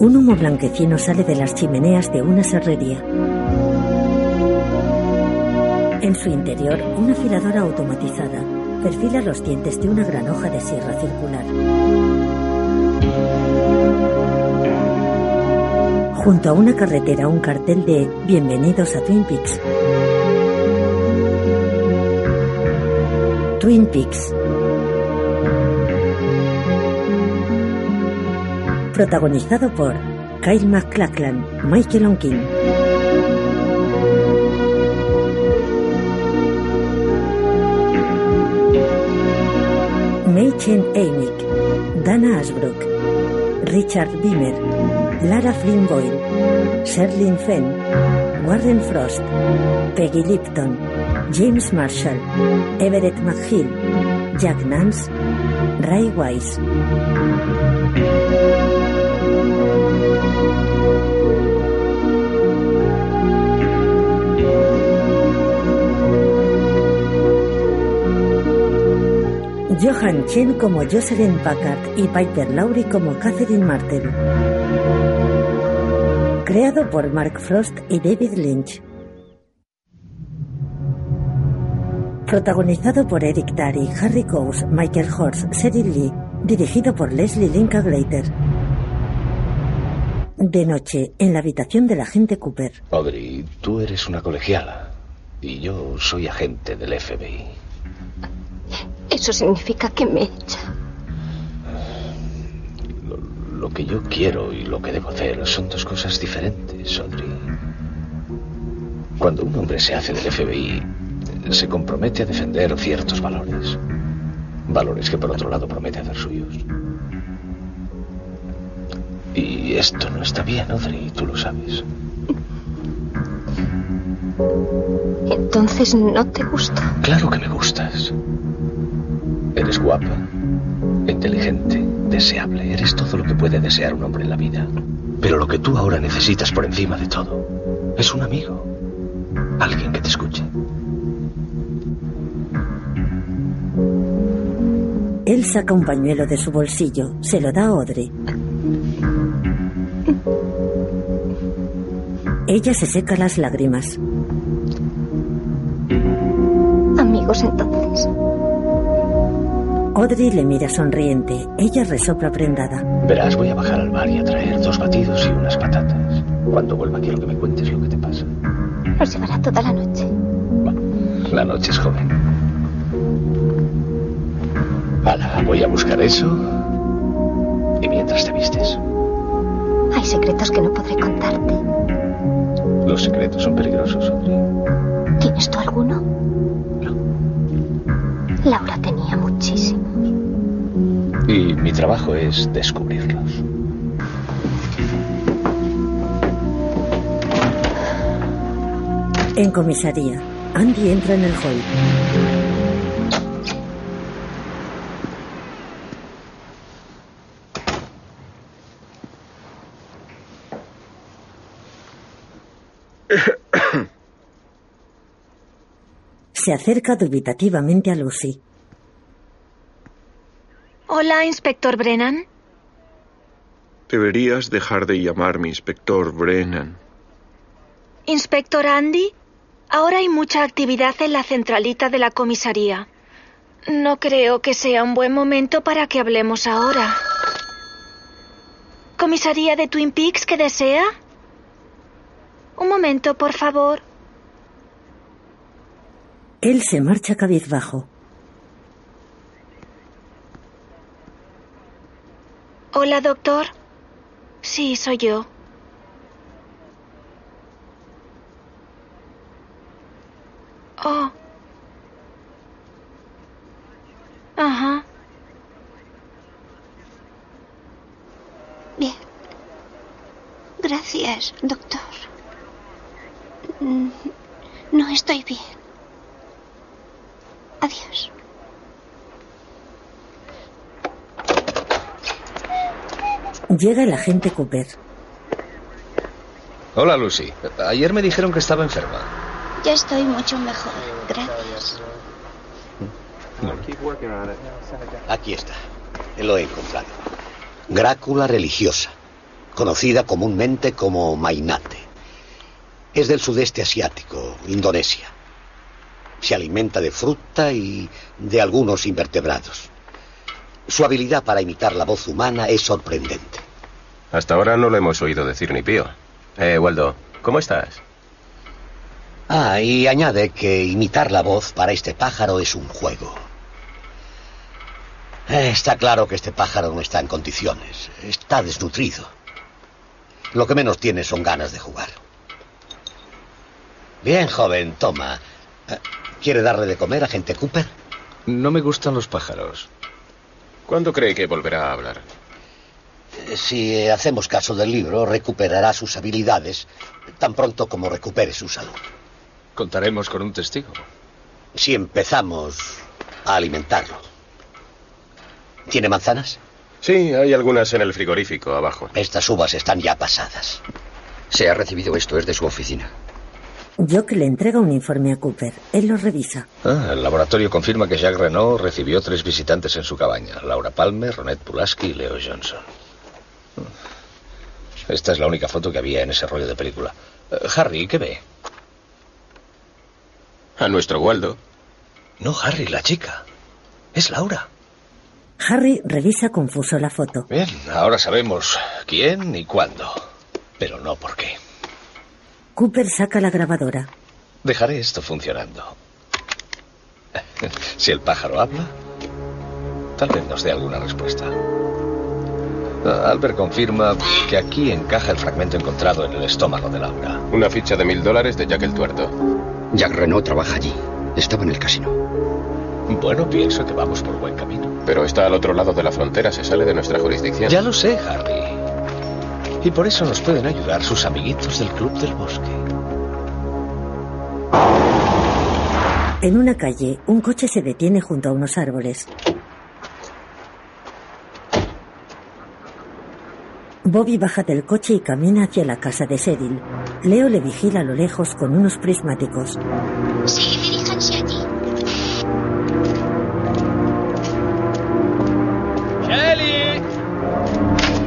Un humo blanquecino sale de las chimeneas de una serrería. En su interior, una afiladora automatizada perfila los dientes de una gran hoja de sierra circular. Junto a una carretera, un cartel de Bienvenidos a Twin Peaks. Twin Peaks. Protagonizado por Kyle MacLachlan, Michael Onkin. Chen Amick, Dana Asbrook, Richard Beamer, Lara Flynn Boyle, Sherlyn Fenn, Warren Frost, Peggy Lipton, James Marshall, Everett McGill, Jack Nance, Ray Wise. Johan Chen como Jocelyn Packard y Piper Laurie como Catherine Martel. Creado por Mark Frost y David Lynch. Protagonizado por Eric Tari, Harry Coase, Michael Horst, Cyril Lee. Dirigido por Leslie Linka Glater. De noche, en la habitación del agente Cooper. Audrey, tú eres una colegiala. Y yo soy agente del FBI. Eso significa que me echa. Lo, lo, que yo quiero y lo que debo hacer son dos cosas diferentes, Audrey. Cuando un hombre se hace del FBI, se compromete a defender ciertos valores. Valores que por otro lado promete hacer suyos. Y esto no está bien, Audrey, tú lo sabes. Entonces no te gusto. Claro que me gustas. Eres guapa, inteligente, deseable. Eres todo lo que puede desear un hombre en la vida. Pero lo que tú ahora necesitas por encima de todo es un amigo. Alguien que te escuche. Él saca un pañuelo de su bolsillo, se lo da a Audrey. Ella se seca las lágrimas. Amigos entonces. Audrey le mira sonriente. Ella resopla prendada. Verás, voy a bajar al bar y a traer dos batidos y unas patatas. Cuando vuelva quiero que me cuentes lo que te pasa. Nos llevará toda la noche. La noche es joven. Hala, voy a buscar eso. Y mientras te vistes. Hay secretos que no podré contarte. Los secretos son peligrosos, Audrey. ¿Tienes tú alguno? No. Laura tenía. Y mi trabajo es descubrirlos. En comisaría, Andy entra en el hall. Se acerca dubitativamente a Lucy. Hola, inspector Brennan. Deberías dejar de llamarme inspector Brennan. Inspector Andy, ahora hay mucha actividad en la centralita de la comisaría. No creo que sea un buen momento para que hablemos ahora. ¿Comisaría de Twin Peaks que desea? Un momento, por favor. Él se marcha cabizbajo. Hola, doctor. Sí, soy yo. Oh. Ajá. Bien. Gracias, doctor. Mm, No estoy bien. Adiós. Llega el agente Cooper. Hola, Lucy. Ayer me dijeron que estaba enferma. Ya estoy mucho mejor. Gracias. Aquí está. Lo he encontrado. Grácula religiosa. conocida comúnmente como mainate. Es del sudeste asiático, Indonesia. Se alimenta de fruta y de algunos invertebrados. Su habilidad para imitar la voz humana es sorprendente. Hasta ahora no lo hemos oído decir ni pío. Eh, Waldo, ¿cómo estás? Ah, y añade que imitar la voz para este pájaro es un juego. Eh, Está claro que este pájaro no está en condiciones. Está desnutrido. Lo que menos tiene son ganas de jugar. Bien, joven, toma. Eh, ¿Quiere darle de comer a gente Cooper? No me gustan los pájaros. ¿Cuándo cree que volverá a hablar? Eh, Si eh, hacemos caso del libro, recuperará sus habilidades tan pronto como recupere su salud. Contaremos con un testigo. Si empezamos a alimentarlo. ¿Tiene manzanas? Sí, hay algunas en el frigorífico abajo. Estas uvas están ya pasadas. Se ha recibido esto, es de su oficina. Jock le entrega un informe a Cooper. Él lo revisa. Ah, el laboratorio confirma que Jacques Renault recibió tres visitantes en su cabaña. Laura Palmer, Ronette Pulaski y Leo Johnson. Esta es la única foto que había en ese rollo de película. Eh, Harry, ¿qué ve? A nuestro Waldo. No, Harry, la chica. Es Laura. Harry revisa confuso la foto. Bien, ahora sabemos quién y cuándo. Pero no por qué. Cooper saca la grabadora. Dejaré esto funcionando. Si el pájaro habla, tal vez nos dé alguna respuesta. Albert confirma que aquí encaja el fragmento encontrado en el estómago de Laura. Una ficha de mil dólares de Jack el Tuerto. Jack Renault trabaja allí. Estaba en el casino. Bueno, pienso que vamos por buen camino. Pero está al otro lado de la frontera, se sale de nuestra jurisdicción. Ya lo sé, Harry. Y por eso nos pueden ayudar sus amiguitos del Club del Bosque. En una calle, un coche se detiene junto a unos árboles. Bobby baja del coche y camina hacia la casa de Cyril. Leo le vigila a lo lejos con unos prismáticos. Sí, diríjanse allí.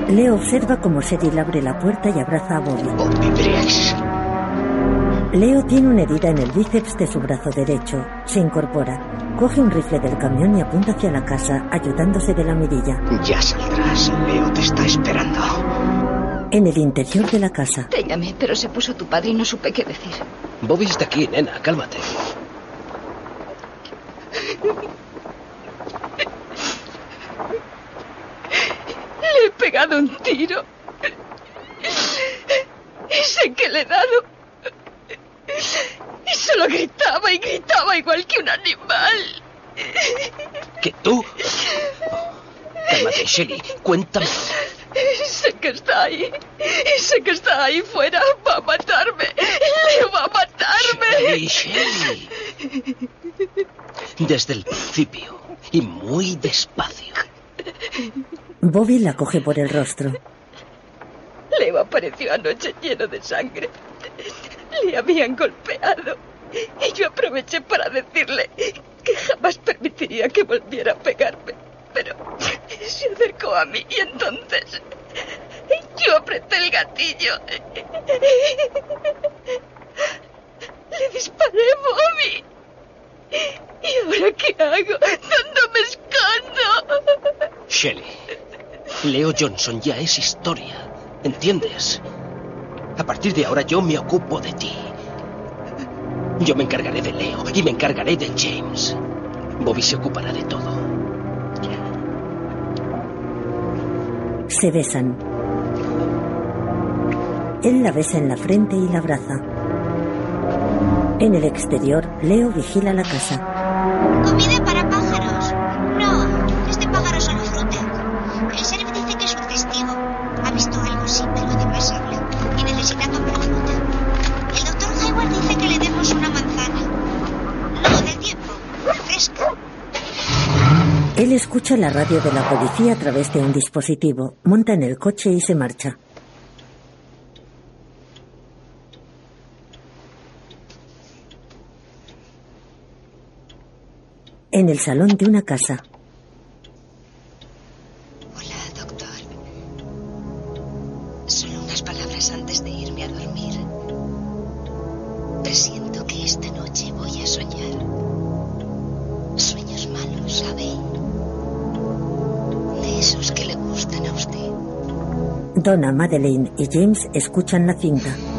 Leo observa cómo Cyril abre la puerta y abraza a Bobby. Bobby Briggs. Leo tiene una herida en el bíceps de su brazo derecho. Se incorpora, coge un rifle del camión y apunta hacia la casa, ayudándose de la mirilla. Ya saldrás. Leo te está esperando. En el interior de la casa, Te llamé, pero se puso tu padre y no supe qué decir. Bobby está aquí, nena, cálmate. Le he pegado un tiro. Y sé que le he dado. Y solo gritaba y gritaba igual que un animal. ¿Que tú? Cálmate, Shelly. Cuéntame. Sé que está ahí. Y sé que está ahí fuera. Va a matarme. Le va a matarme. Shelly, Shelly. Desde el principio. Y muy despacio. Bobby la coge por el rostro. Leo apareció anoche lleno de sangre. Le habían golpeado. Y yo aproveché para decirle que jamás permitiría que volviera a pegarme. Pero se acercó a mí y entonces yo apreté el gatillo. Le disparé, Bobby. ¿Y ahora qué hago? ¿Dónde me escondo? Shelly. Leo Johnson ya es historia. ¿Entiendes? A partir de ahora yo me ocupo de ti. Yo me encargaré de Leo y me encargaré de James. Bobby se ocupará de todo. Se besan. Él la besa en la frente y la abraza. En el exterior, Leo vigila la casa. Comida escucha la radio de la policía a través de un dispositivo, monta en el coche y se marcha. En el salón de una casa, Madeleine y James escuchan la cinta.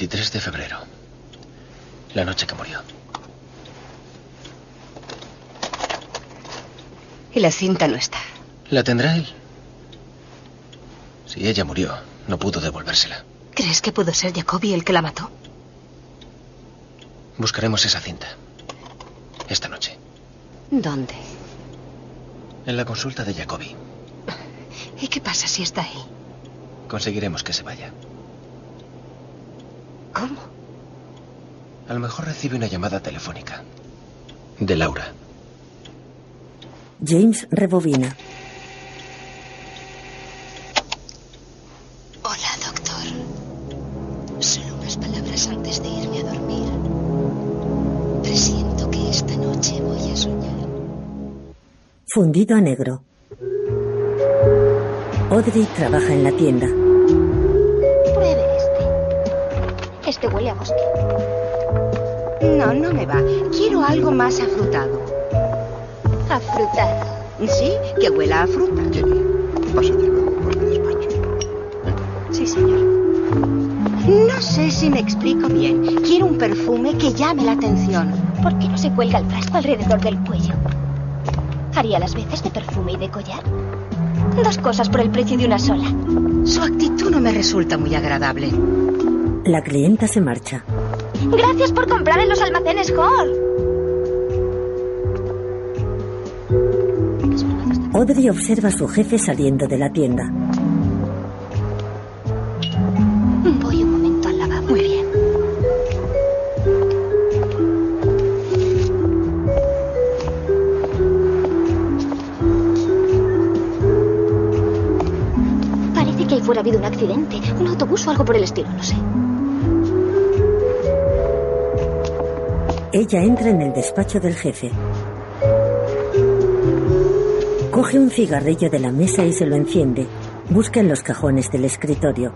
23 de febrero. La noche que murió. Y la cinta no está. ¿La tendrá él? Si ella murió, no pudo devolvérsela. ¿Crees que pudo ser Jacoby el que la mató? Buscaremos esa cinta. Esta noche. ¿Dónde? En la consulta de Jacoby. ¿Y qué pasa si está ahí? Conseguiremos que se vaya. ¿Cómo? A lo mejor recibe una llamada telefónica. De Laura. James rebobina. Hola, doctor. Solo unas palabras antes de irme a dormir. Presiento que esta noche voy a soñar. Fundido a negro. Audrey trabaja en la tienda. Este. Huele a bosque. No, no me va. Quiero algo más afrutado. Afrutado. Sí, que huela a fruta. Jenny, pásate luego por mi despacho. Sí, señor. No sé si me explico bien. Quiero un perfume que llame la atención. ¿Por qué no se cuelga el frasco alrededor del cuello? ¿Haría las veces de perfume y de collar? Dos cosas por el precio de una sola. Su actitud no me resulta muy agradable. La clienta se marcha. Gracias por comprar en los almacenes Hall. Audrey observa a su jefe saliendo de la tienda. Voy un momento al lavabo. Muy bien. Parece que ahí fuera ha habido un accidente, un autobús o algo por el estilo, no sé. Ella entra en el despacho del jefe. Coge un cigarrillo de la mesa y se lo enciende. Busca en los cajones del escritorio.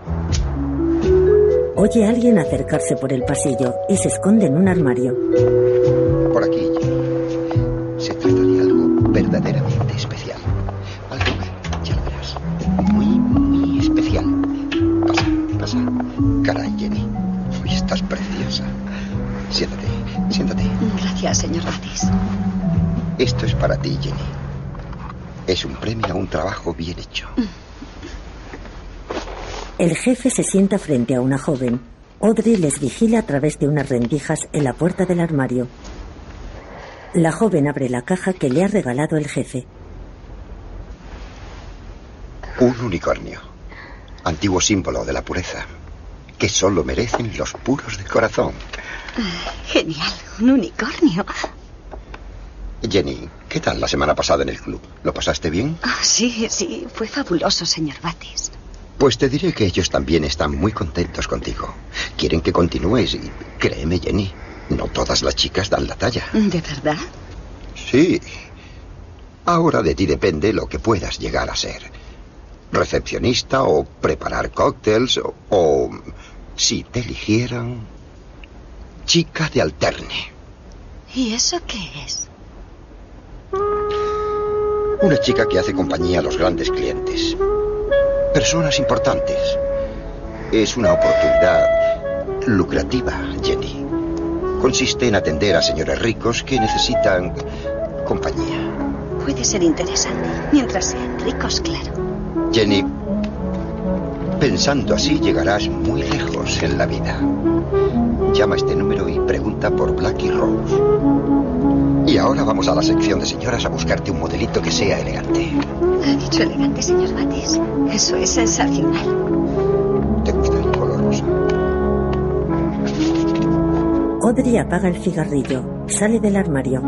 Oye a alguien acercarse por el pasillo y se esconde en un armario. Un trabajo bien hecho. El jefe se sienta frente a una joven. Audrey les vigila a través de unas rendijas en la puerta del armario. La joven abre la caja que le ha regalado el jefe. Un unicornio. Antiguo símbolo de la pureza. Que solo merecen los puros de corazón. Genial, un unicornio. Jenny, ¿qué tal la semana pasada en el club? ¿Lo pasaste bien? Ah, sí, sí, fue fabuloso, señor Batis. Pues te diré que ellos también están muy contentos contigo. Quieren que continúes y créeme, Jenny, no todas las chicas dan la talla. ¿De verdad? Sí. Ahora de ti depende lo que puedas llegar a ser. Recepcionista o preparar cócteles o, o si te eligieran, chica de alterne. ¿Y eso qué es? Una chica que hace compañía a los grandes clientes. Personas importantes. Es una oportunidad lucrativa, Jenny. Consiste en atender a señores ricos que necesitan compañía. Puede ser interesante, mientras sean ricos, claro. Jenny, Pensando así llegarás muy lejos en la vida. Llama a este número y pregunta por Blackie Rose. Y ahora vamos a la sección de señoras a buscarte un modelito que sea elegante. Ha dicho elegante, señor Bates. Eso es sensacional. ¿Te gusta el color rosa? Audrey apaga el cigarrillo. Sale del armario.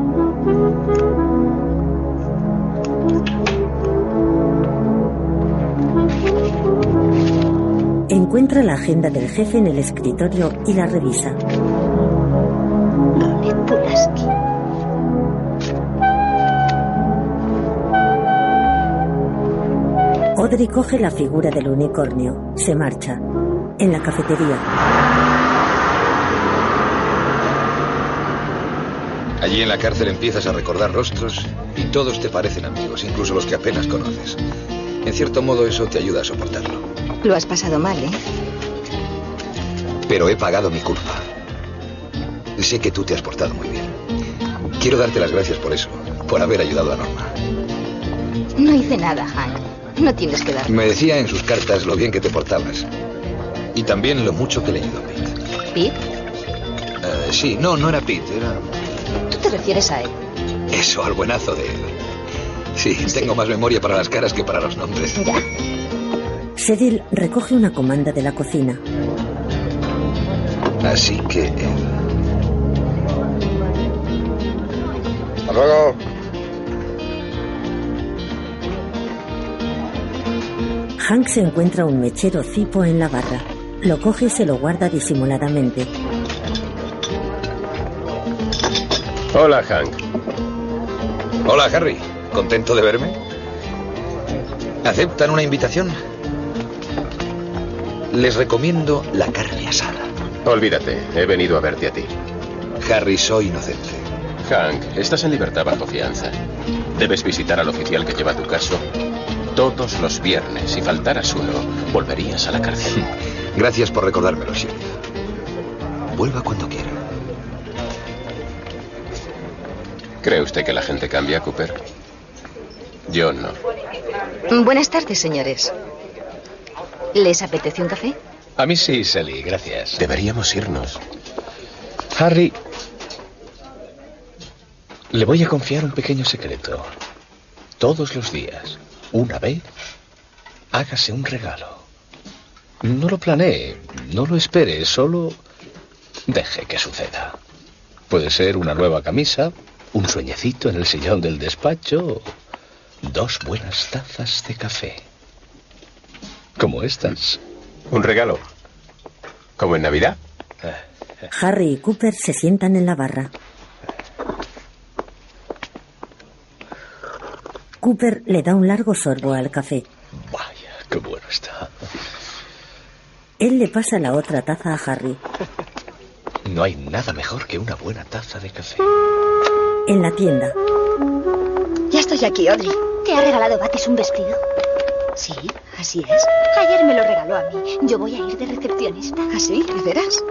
Encuentra la agenda del jefe en el escritorio y la revisa. Audrey coge la figura del unicornio. Se marcha. En la cafetería. Allí en la cárcel empiezas a recordar rostros y todos te parecen amigos, incluso los que apenas conoces. En cierto modo eso te ayuda a soportarlo. Lo has pasado mal, ¿eh? Pero he pagado mi culpa. Sé que tú te has portado muy bien. Quiero darte las gracias por eso, por haber ayudado a Norma. No hice nada, Hank. No tienes que dar. Me decía en sus cartas lo bien que te portabas. Y también lo mucho que le ayudó a Pete. ¿Pete? Eh, sí, no, no era Pete, era Tú te refieres a él. eso, al buenazo de él. Sí, tengo más memoria para las caras que para los nombres. Ya. Cyril recoge una comanda de la cocina. Así que él. Hasta luego. Hank se encuentra un mechero cipo en la barra. Lo coge y se lo guarda disimuladamente. Hola, Hank. Hola, Harry. ¿Contento de verme? ¿Aceptan una invitación? Les recomiendo la carne asada. Olvídate, he venido a verte a ti. Harry, soy inocente. Hank, estás en libertad bajo fianza. Debes visitar al oficial que lleva tu caso todos los viernes. Si faltaras uno, volverías a la cárcel. Gracias por recordármelo, Sheriff. Vuelva cuando quiera. ¿Cree usted que la gente cambia, Cooper? Yo no. Buenas tardes, señores. ¿Les apetece un café? A mí sí, Sally, gracias. Deberíamos irnos. Harry, le voy a confiar un pequeño secreto. Todos los días, una vez, hágase un regalo. No lo planee, no lo espere, solo deje que suceda. Puede ser una nueva camisa, un sueñecito en el sillón del despacho, o dos buenas tazas de café. Como estas. ¿Un regalo? ¿Como en Navidad? Harry y Cooper se sientan en la barra. Cooper le da un largo sorbo al café. Vaya, qué bueno está. Él le pasa la otra taza a Harry. No hay nada mejor que una buena taza de café. En la tienda, Ya estoy aquí, Audrey. ¿Te ha regalado Bates un vestido? Sí, así es. Ayer me lo regaló a mí. Yo voy a ir de recepcionista. ¿Así? ¿De veras?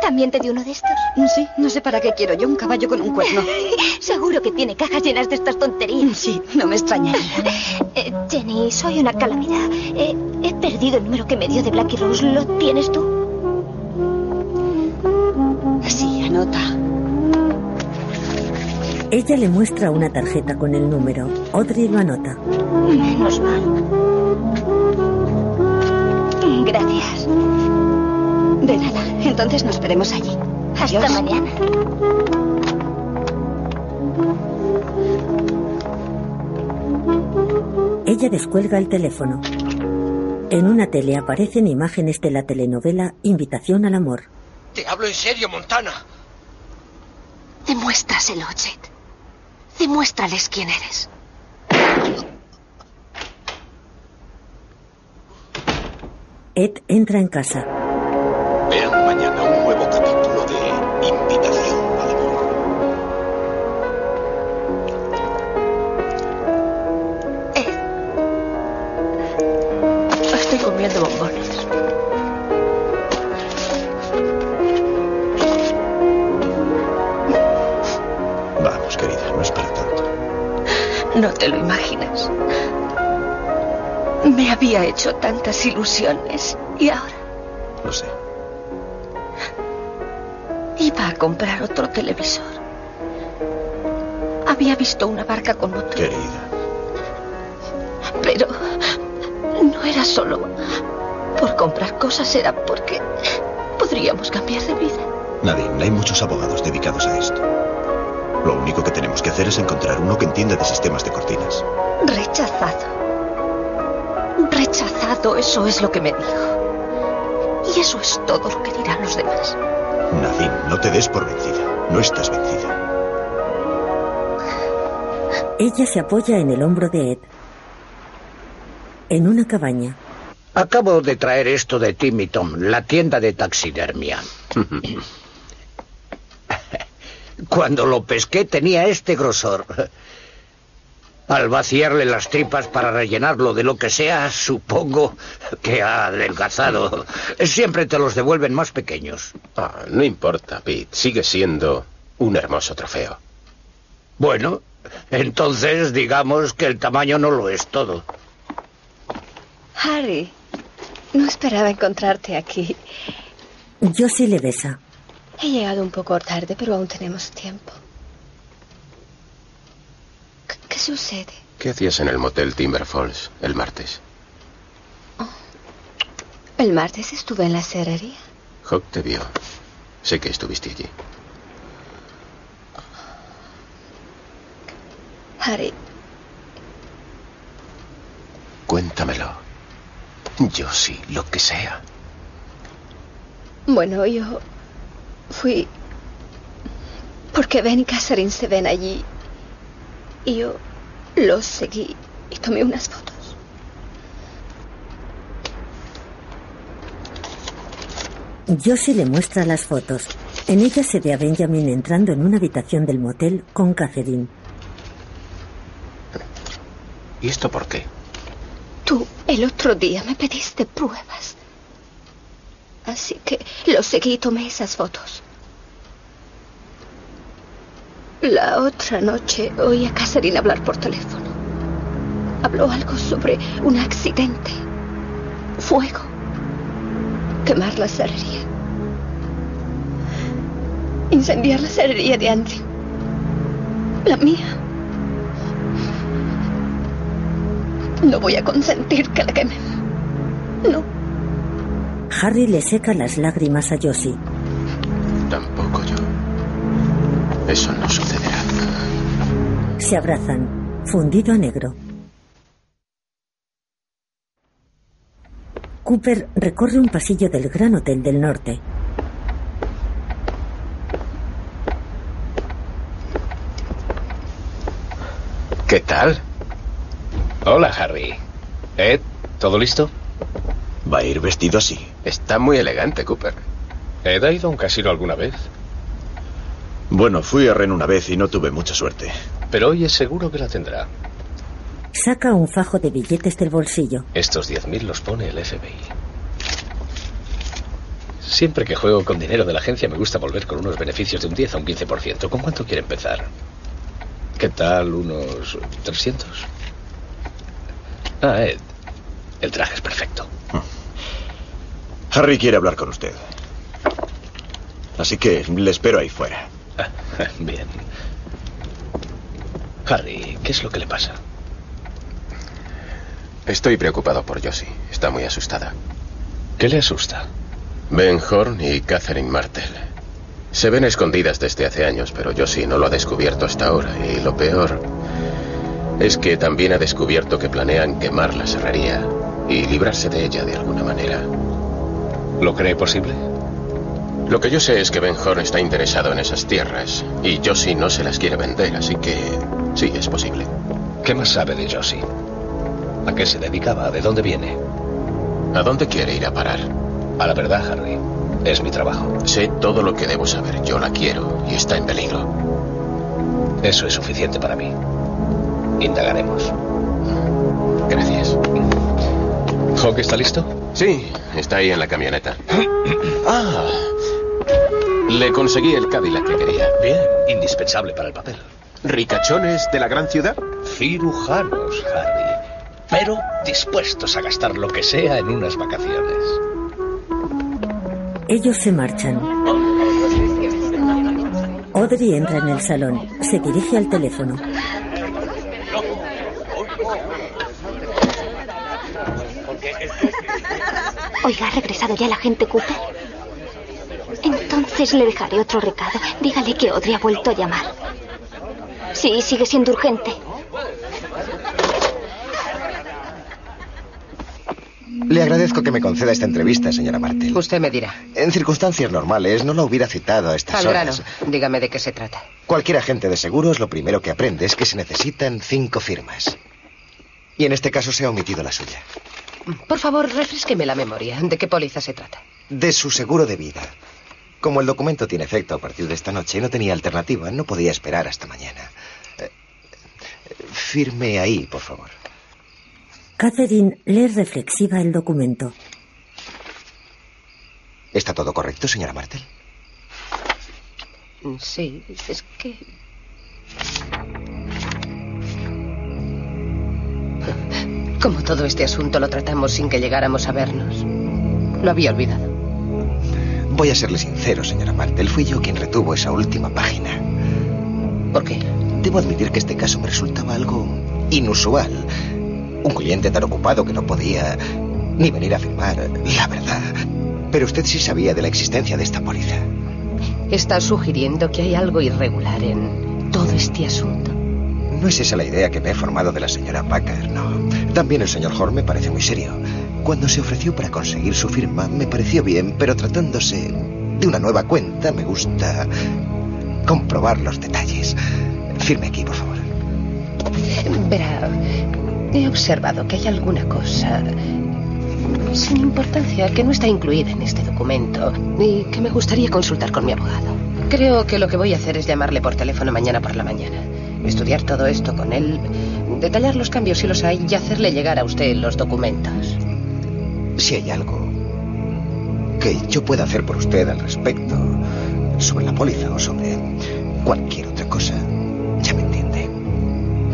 ¿También te dio uno de estos? Sí, no sé para qué quiero yo un caballo con un cuerno. Seguro que tiene cajas llenas de estas tonterías. Sí, no me extrañaría. Eh, Jenny, soy una calamidad. Eh, he perdido el número que me dio de Blackie Rose. ¿Lo tienes tú? Sí, anota. ella le muestra una tarjeta con el número. Audrey lo anota. Menos mal. De nada. Entonces nos veremos allí. Hasta Adiós. mañana. Ella descuelga el teléfono. En una tele aparecen imágenes de la telenovela Invitación al Amor. Te hablo en serio, Montana. Demuéstraselo, Jet. Demuéstrales quién eres. Ed entra en casa. Vean mañana un nuevo capítulo de Invitación al Amor. Estoy comiendo bombones. Vamos, querida, no es para tanto. No te lo imaginas. Me había hecho tantas ilusiones y ahora Lo sé. A comprar otro televisor. Había visto una barca con motor, Querida. pero no era solo por comprar cosas, era porque podríamos cambiar de vida. Nadine, hay muchos abogados dedicados a esto. Lo único que tenemos que hacer es encontrar uno que entienda de sistemas de cortinas. Rechazado. Rechazado, eso es lo que me dijo. Y eso es todo lo que dirán los demás. Nadine, no te des por vencida. No estás vencida. Ella se apoya en el hombro de Ed. En una cabaña, Acabo de traer esto de Timmy Tom, la tienda de taxidermia. Cuando lo pesqué tenía este grosor. Al vaciarle las tripas para rellenarlo de lo que sea, supongo que ha adelgazado. Siempre te los devuelven más pequeños. Ah, no importa, Pete. Sigue siendo un hermoso trofeo. Bueno, entonces digamos que el tamaño no lo es todo. Harry, no esperaba encontrarte aquí. Josie le besa. He llegado un poco tarde, pero aún tenemos tiempo. ¿Qué, sucede? ¿Qué hacías en el motel Timber Falls el martes? El martes estuve en la serrería. Hawk te vio. Sé que estuviste allí. Harry, Cuéntamelo. Yo sí, lo que sea. bueno, yo fui porque Ben y Catherine se ven allí. Y yo los seguí y tomé unas fotos. Josie le muestra las fotos. En ellas se ve a Benjamin entrando en una habitación del motel con Catherine. ¿Y esto por qué? Tú el otro día me pediste pruebas. Así que lo seguí y tomé esas fotos. La otra noche oí a Catherine hablar por teléfono. Habló algo sobre un accidente. Fuego. Quemar la serrería. Incendiar la serrería de Andrew. La mía. No voy a consentir que la quemen. No. Harry le seca las lágrimas a Josie. Tampoco yo. Eso no sucederá. Se abrazan, fundido a negro. Cooper recorre un pasillo del Gran Hotel del Norte. ¿Qué tal? Hola, Harry. Ed, ¿todo listo? ¿Va a ir vestido así? Está muy elegante, Cooper. ¿Ed ha ido a un casino alguna vez? Bueno, fui a Ren una vez y no tuve mucha suerte. Pero hoy es seguro que la tendrá. Saca un fajo de billetes del bolsillo. Estos 10.000 los pone el FBI. Siempre que juego con dinero de la agencia me gusta volver con unos beneficios de un 10 a un 15%. ¿Con cuánto quiere empezar? ¿Qué tal? ¿Unos 300? Ah, Ed. El traje es perfecto. Harry quiere hablar con usted. Así que le espero ahí fuera. Bien. Harry, ¿qué es lo que le pasa? Estoy preocupado por Josie. Está muy asustada. ¿Qué le asusta? Ben Horn y Catherine Martel. Se ven escondidas desde hace años, pero Josie no lo ha descubierto hasta ahora. Y lo peor es que también ha descubierto que planean quemar la serrería y librarse de ella de alguna manera. ¿Lo cree posible? Lo que yo sé es que Ben Horn está interesado en esas tierras y Josie no se las quiere vender, así que sí, es posible. ¿Qué más sabe de Josie? ¿A qué se dedicaba? ¿De dónde viene? ¿A dónde quiere ir a parar? A la verdad, Harry. Es mi trabajo. Sé todo lo que debo saber. Yo la quiero y está en peligro. Eso es suficiente para mí. Indagaremos. Gracias. ¿Hawk está listo? Sí, está ahí en la camioneta. ah, le conseguí el Cadillac que quería. Bien, indispensable para el papel. ¿Ricachones de la gran ciudad? Cirujanos, Harry. pero dispuestos a gastar lo que sea en unas vacaciones. Ellos se marchan. Audrey entra en el salón. Se dirige al teléfono. Oiga, ¿ha regresado ya la gente Cooper? Entonces le dejaré otro recado. Dígale que Audrey ha vuelto a llamar. Sí, sigue siendo urgente. Le agradezco que me conceda esta entrevista, señora Martel. Usted me dirá. En circunstancias normales no la hubiera citado a estas Al grano, horas. dígame de qué se trata. Cualquier agente de seguros lo primero que aprende es que se necesitan cinco firmas. Y en este caso se ha omitido la suya. Por favor, refresqueme la memoria. ¿De qué póliza se trata? De su seguro de vida. Como el documento tiene efecto a partir de esta noche, no tenía alternativa, no podía esperar hasta mañana. Eh, firme ahí, por favor. Catherine lee reflexiva el documento. ¿Está todo correcto, señora Martel? Sí, es que... Como todo este asunto lo tratamos sin que llegáramos a vernos. Lo había olvidado. Voy a serle sincero, señora Martel. Fui yo quien retuvo esa última página. ¿Por qué? Debo admitir que este caso me resultaba algo inusual. Un cliente tan ocupado que no podía ni venir a firmar, la verdad. Pero usted sí sabía de la existencia de esta póliza. Está sugiriendo que hay algo irregular en todo este asunto. No es esa la idea que me he formado de la señora Packer, no. También el señor Horn me parece muy serio. Cuando se ofreció para conseguir su firma, me pareció bien, pero tratándose de una nueva cuenta, me gusta comprobar los detalles. Firme aquí, por favor. Verá, he observado que hay alguna cosa sin importancia que no está incluida en este documento y que me gustaría consultar con mi abogado. Creo que lo que voy a hacer es llamarle por teléfono mañana por la mañana, estudiar todo esto con él, detallar los cambios si los hay y hacerle llegar a usted los documentos. Si hay algo que yo pueda hacer por usted al respecto, sobre la póliza o sobre cualquier otra cosa, ya me entiende.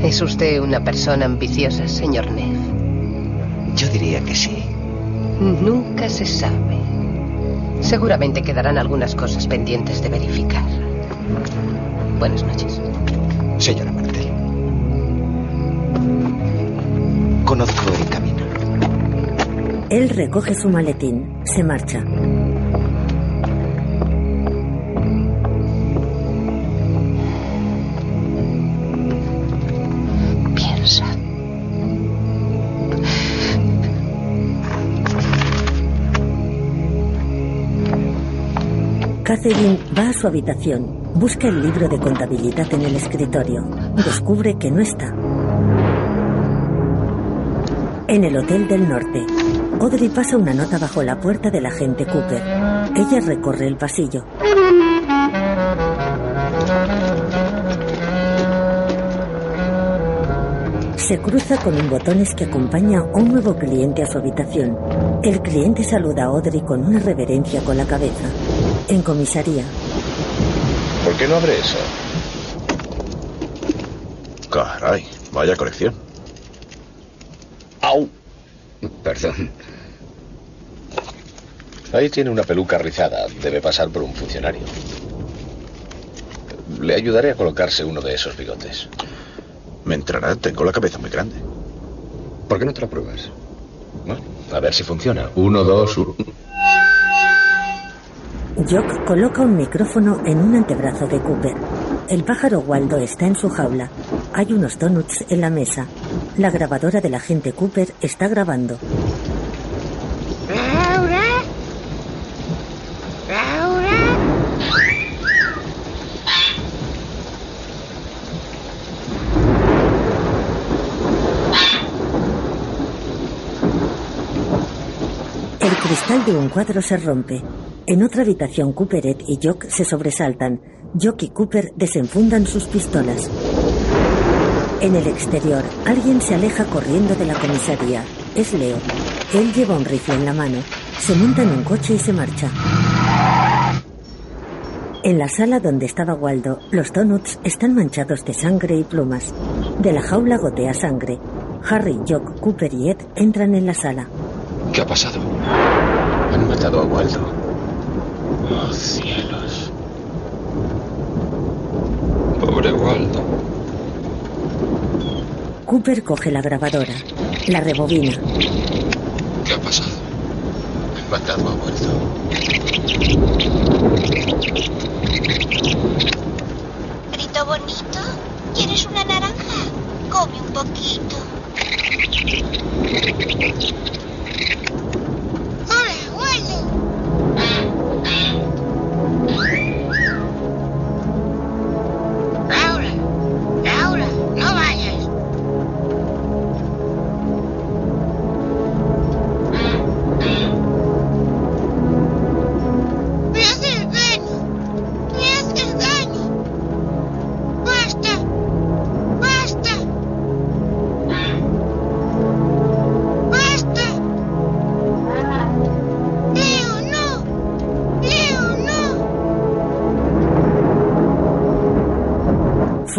¿Es usted una persona ambiciosa, señor Neff? Yo diría que sí. Nunca se sabe. Seguramente quedarán algunas cosas pendientes de verificar. Buenas noches. Señora Martel. Conozco el camino. Él recoge su maletín. Se marcha. Piensa. Catherine va a su habitación. Busca el libro de contabilidad en el escritorio. Descubre que no está. En el Hotel del Norte, Audrey pasa una nota bajo la puerta del agente Cooper. Ella recorre el pasillo. Se cruza con un botones que acompaña a un nuevo cliente a su habitación. El cliente saluda a Audrey con una reverencia con la cabeza. En comisaría, ¿Por qué no abre eso? Caray, vaya colección. Perdón. Ahí tiene una peluca rizada. Debe pasar por un funcionario. Le ayudaré a colocarse uno de esos bigotes. Me entrará, tengo la cabeza muy grande. ¿Por qué no te lo pruebas? Bueno, a ver si funciona. Uno, dos, uno. Jock coloca un micrófono en un antebrazo de Cooper. El pájaro Waldo está en su jaula. Hay unos donuts en la mesa. La grabadora del agente Cooper está grabando. Laura. Laura. El cristal de un cuadro se rompe. En otra habitación, Cooperet y Jock se sobresaltan. Jock y Cooper desenfundan sus pistolas. En el exterior, alguien se aleja corriendo de la comisaría. Es Leo. Él lleva un rifle en la mano. Se monta en un coche y se marcha. En la sala donde estaba Waldo, los donuts están manchados de sangre y plumas. De la jaula gotea sangre. Harry, Jock, Cooper y Ed entran en la sala. ¿Qué ha pasado? Han matado a Waldo. Oh, cielos. Pobre Waldo. Cooper coge la grabadora, la rebobina. ¿Qué ha pasado? Han matado a Waldo. Grito bonito, ¿quieres una naranja? Come un poquito.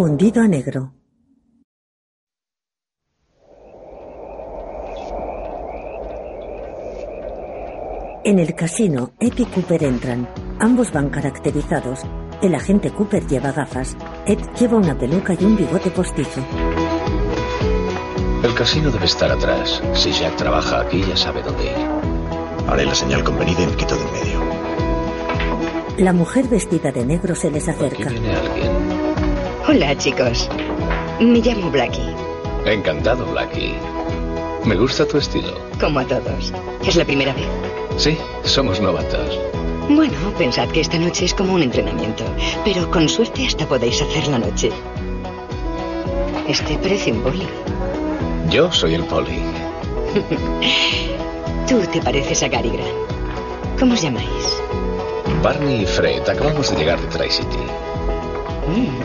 Fundido a negro. En el casino, Ed y Cooper entran. Ambos van caracterizados. El agente Cooper lleva gafas. Ed lleva una peluca y un bigote postizo. El casino debe estar atrás. Si Jack trabaja aquí, ya sabe dónde ir. Haré la señal convenida y me quito de en medio. La mujer vestida de negro se les acerca. Viene alguien. Hola, chicos. Me llamo Blackie, Encantado, Blackie. Me gusta tu estilo. como a todos. Es la primera vez. Sí, somos novatos. Bueno, pensad que esta noche es como un entrenamiento, pero con suerte hasta podéis hacer la noche. Este parece un boli. Yo soy el poli. Tú te pareces a Gary Grant. ¿Cómo os llamáis? Barney y Fred, acabamos de llegar de Tri-City. Mm.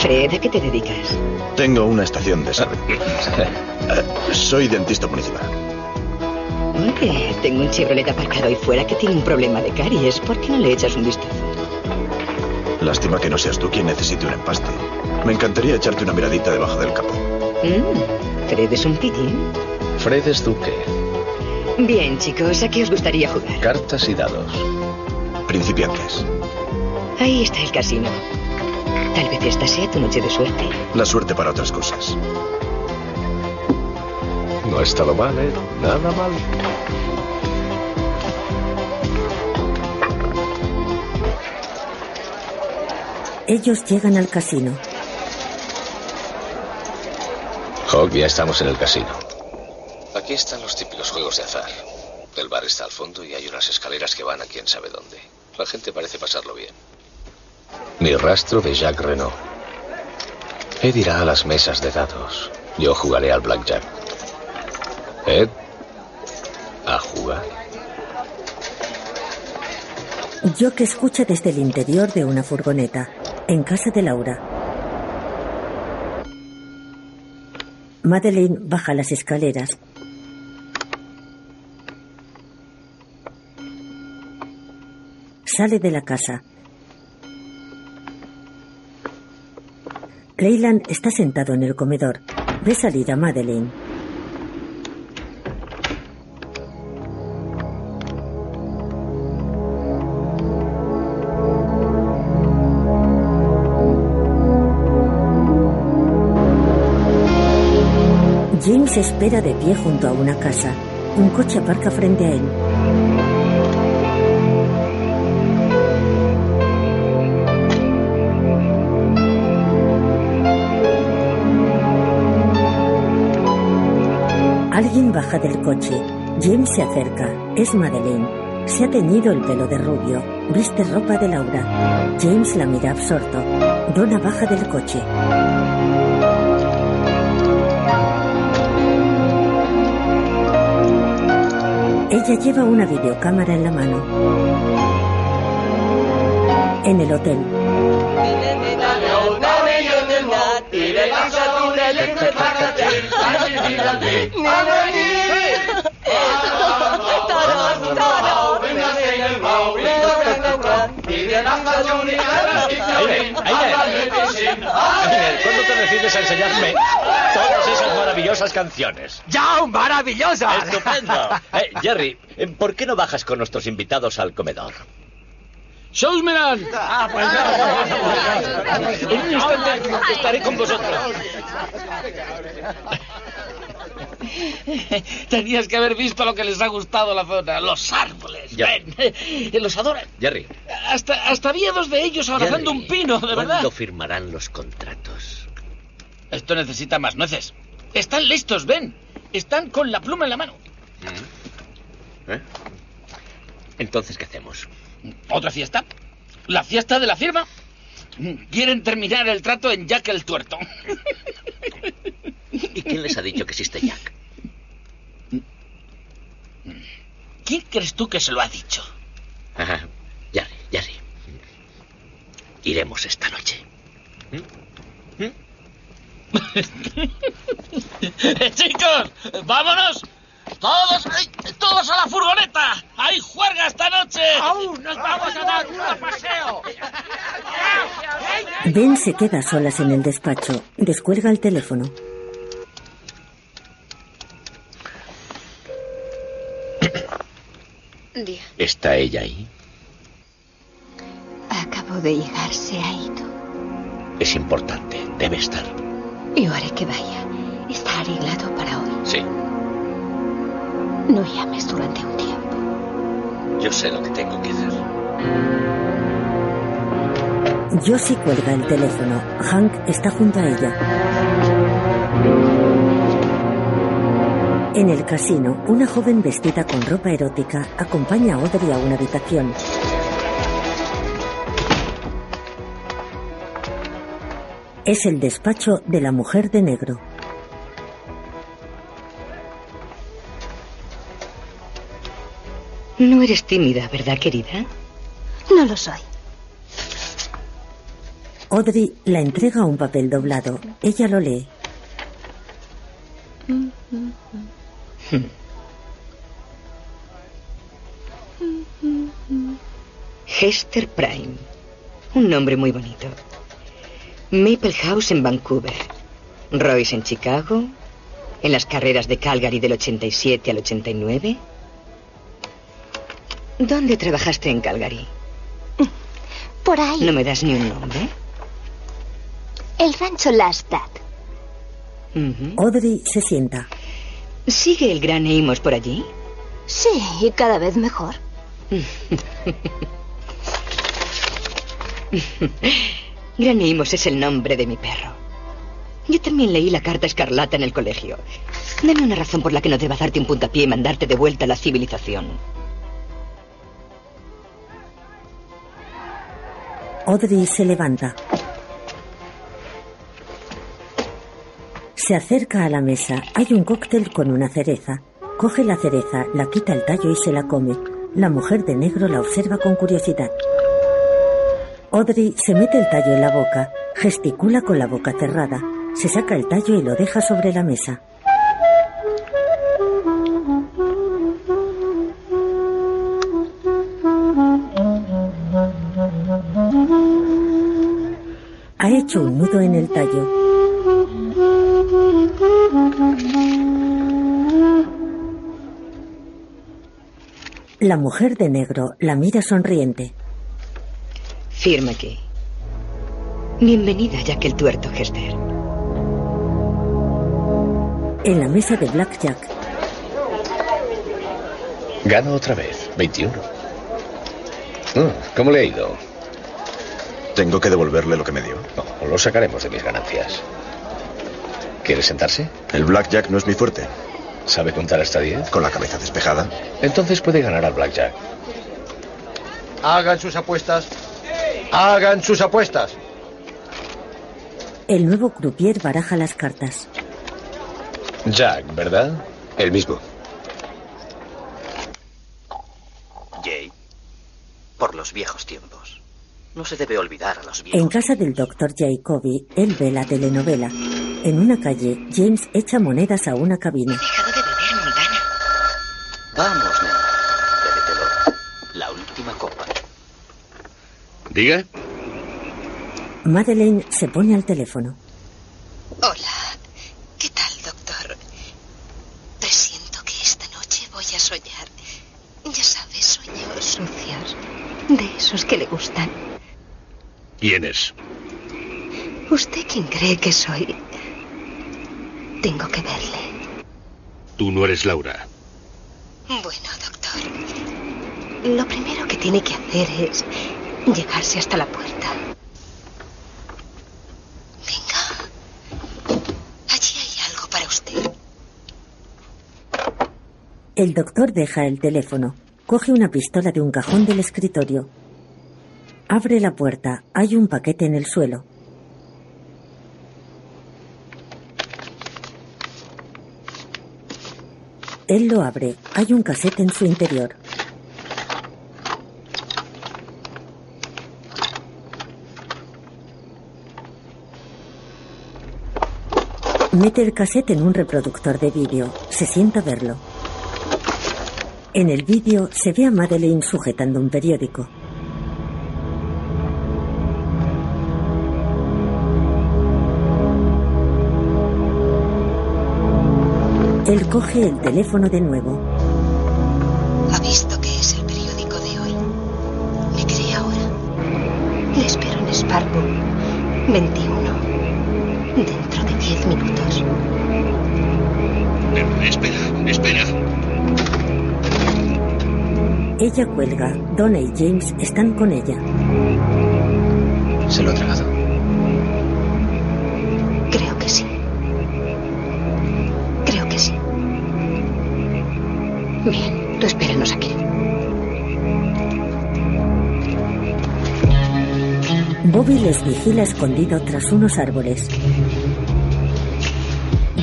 Fred, ¿a qué te dedicas? Tengo una estación de salud. Soy dentista municipal. Oye, tengo un Chevrolet aparcado ahí fuera que tiene un problema de caries. ¿Por qué no le echas un vistazo? Lástima que no seas tú quien necesite un empaste. Me encantaría echarte una miradita debajo del capó. Mm, Fred es un pillín. Fred es duque. Bien, chicos, ¿a qué os gustaría jugar? Cartas y dados. Principiantes. Ahí está el casino. Tal vez esta sea tu noche de suerte. La suerte para otras cosas. No ha estado mal, ¿eh? Nada mal. Ellos llegan al casino. Hawk, ya estamos en el casino. Aquí están los típicos juegos de azar. El bar está al fondo y hay unas escaleras que van a quién sabe dónde. La gente parece pasarlo bien. Ni rastro de Jacques Renault. Ed irá a las mesas de dados. Yo jugaré al blackjack. Ed, a jugar. Jock escucha desde el interior de una furgoneta, en casa de Laura. Madeleine baja las escaleras. Sale de la casa. Leyland está sentado en el comedor. Ve salir a Madeleine. James espera de pie junto a una casa. Un coche aparca frente a él. Alguien baja del coche. James se acerca. Es Madeleine. Se ha teñido el pelo de rubio. Viste ropa de Laura. James la mira absorto. Donna baja del coche. Ella lleva una videocámara en la mano. En el hotel. ¿Cuándo te decides a enseñarme todas esas maravillosas canciones. ¡Ya, maravillosa! ¡Estupendo! Eh, Jerry, eh, ¿por qué no bajas con nuestros invitados al comedor? ¡Showsman! Ah, pues En un instante estaré con vosotros. Tenías que haber visto lo que les ha gustado la zona. Los árboles. Ya. Ven, los adoran. Jerry, Hasta, hasta había dos de ellos abrazando Jerry, un pino, de verdad. ¿Cuándo firmarán los contratos? Esto necesita más nueces. Están listos, ven. Están con la pluma en la mano. ¿Eh? Entonces, ¿qué hacemos? ¿Otra fiesta? ¿La fiesta de la firma? Quieren terminar el trato en Jack el Tuerto. ¿Y quién les ha dicho que existe Jack? ¿Quién crees tú que se lo ha dicho? Ajá. Jerry, Jerry. Iremos esta noche. Chicos, vámonos. Todos, todos a la furgoneta. Hay juerga esta noche. ¡Aún nos vamos a dar un paseo! Ben se queda a solas en el despacho. Descuelga el teléfono. Día. ¿Está ella ahí? Acabo de llegar, se ha ido. Es importante, debe estar. Yo haré que vaya. Está arreglado para hoy. Sí, No llames durante un tiempo. yo sé lo que tengo que hacer. Josie cuelga el teléfono. Hank está junto a ella. En el casino, una joven vestida con ropa erótica acompaña a Audrey a una habitación. Es el despacho de la mujer de negro. No eres tímida, ¿verdad, querida? No lo soy. Audrey la entrega un papel doblado. Ella lo lee. Hester Prime. Un nombre muy bonito. Maple House en Vancouver. Royce en Chicago. En las carreras de Calgary del 87 al 89. ¿Dónde trabajaste en Calgary? Por ahí. ¿No me das ni un nombre? El rancho Lastad. Ujú. Audrey se sienta. ¿Sigue el gran Amos por allí? Sí, y cada vez mejor. Gran Amos es el nombre de mi perro. Yo también leí la carta escarlata en el colegio. Dame una razón por la que no deba darte un puntapié y mandarte de vuelta a la civilización. Audrey se levanta. Se acerca a la mesa. Hay un cóctel con una cereza. Coge la cereza, la quita el tallo y se la come. La mujer de negro la observa con curiosidad. Audrey se mete el tallo en la boca, gesticula con la boca cerrada, se saca el tallo y lo deja sobre la mesa. Ha hecho un nudo en el tallo. La mujer de negro la mira sonriente. Firma aquí. Bienvenida, Jack el tuerto, Hester. En la mesa de Blackjack, Gano otra vez, 21. Ah, ¿Cómo le ha ido? Tengo que devolverle lo que me dio. No, lo sacaremos de mis ganancias. ¿Quiere sentarse? El blackjack no es mi fuerte. ¿Sabe contar hasta 10? Con la cabeza despejada. Entonces puede ganar al blackjack. Hagan sus apuestas. Hagan sus apuestas. el nuevo croupier baraja las cartas. Jack, ¿verdad? El mismo. Jay, por los viejos tiempos. No se debe olvidar a los viejos. En casa del doctor Jacoby, él ve la telenovela. En una calle, James echa monedas a una cabina. Vamos, nena. Bébetelo. La última copa. Diga. Madeleine se pone al teléfono. Hola. ¿Qué tal, doctor? Presiento que esta noche voy a soñar. Ya sabes, sueños sucios. De esos que le gustan. ¿Quién es? ¿Usted quién cree que soy? Tengo que verle. Tú no eres Laura. Bueno, doctor. Lo primero que tiene que hacer es llegarse hasta la puerta. Venga. Allí hay algo para usted. El doctor deja el teléfono. Coge una pistola de un cajón del escritorio. Abre la puerta. Hay un paquete en el suelo. Él lo abre. Hay un cassette en su interior. Mete el cassette en un reproductor de vídeo. Se sienta a verlo. En el vídeo se ve a Madeleine sujetando un periódico. Él coge el teléfono de nuevo. ¿Ha visto que es el periódico de hoy? ¿Me cree ahora? Le espero en Sparkle. 21. Dentro de 10 minutos. espera, espera. Ella cuelga. Donna y James están con ella. Se lo ha Bien, tú espéranos aquí. Bobby les vigila escondido tras unos árboles.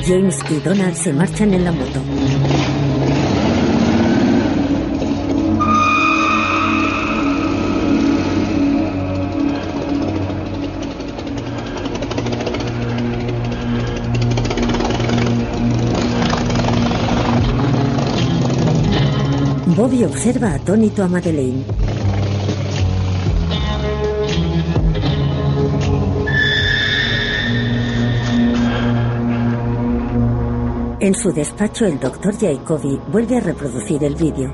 James y Donna se marchan en la moto. Bobby observa atónito a Madeleine. En su despacho, el doctor Jacobi vuelve a reproducir el vídeo.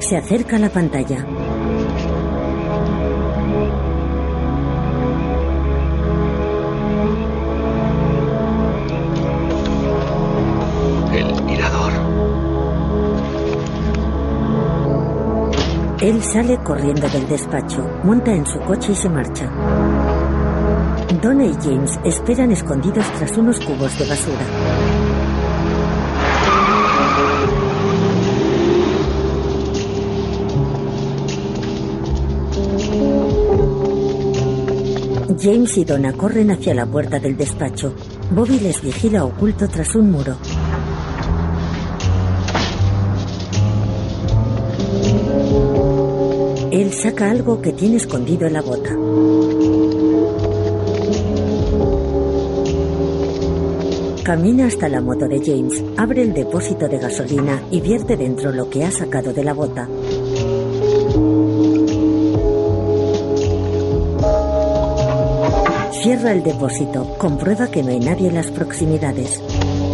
Se acerca a la pantalla. Él sale corriendo del despacho, monta en su coche y se marcha. Donna y James esperan escondidos tras unos cubos de basura. James y Donna corren hacia la puerta del despacho. Bobby les vigila oculto tras un muro. Saca algo que tiene escondido en la bota. Camina hasta la moto de James, abre el depósito de gasolina y vierte dentro lo que ha sacado de la bota. Cierra el depósito, comprueba que no hay nadie en las proximidades.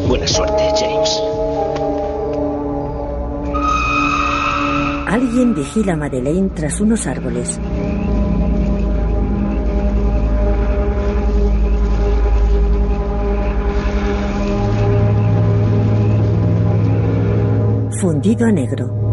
Buena suerte, James. Alguien vigila a Madeleine tras unos árboles. Fundido a negro.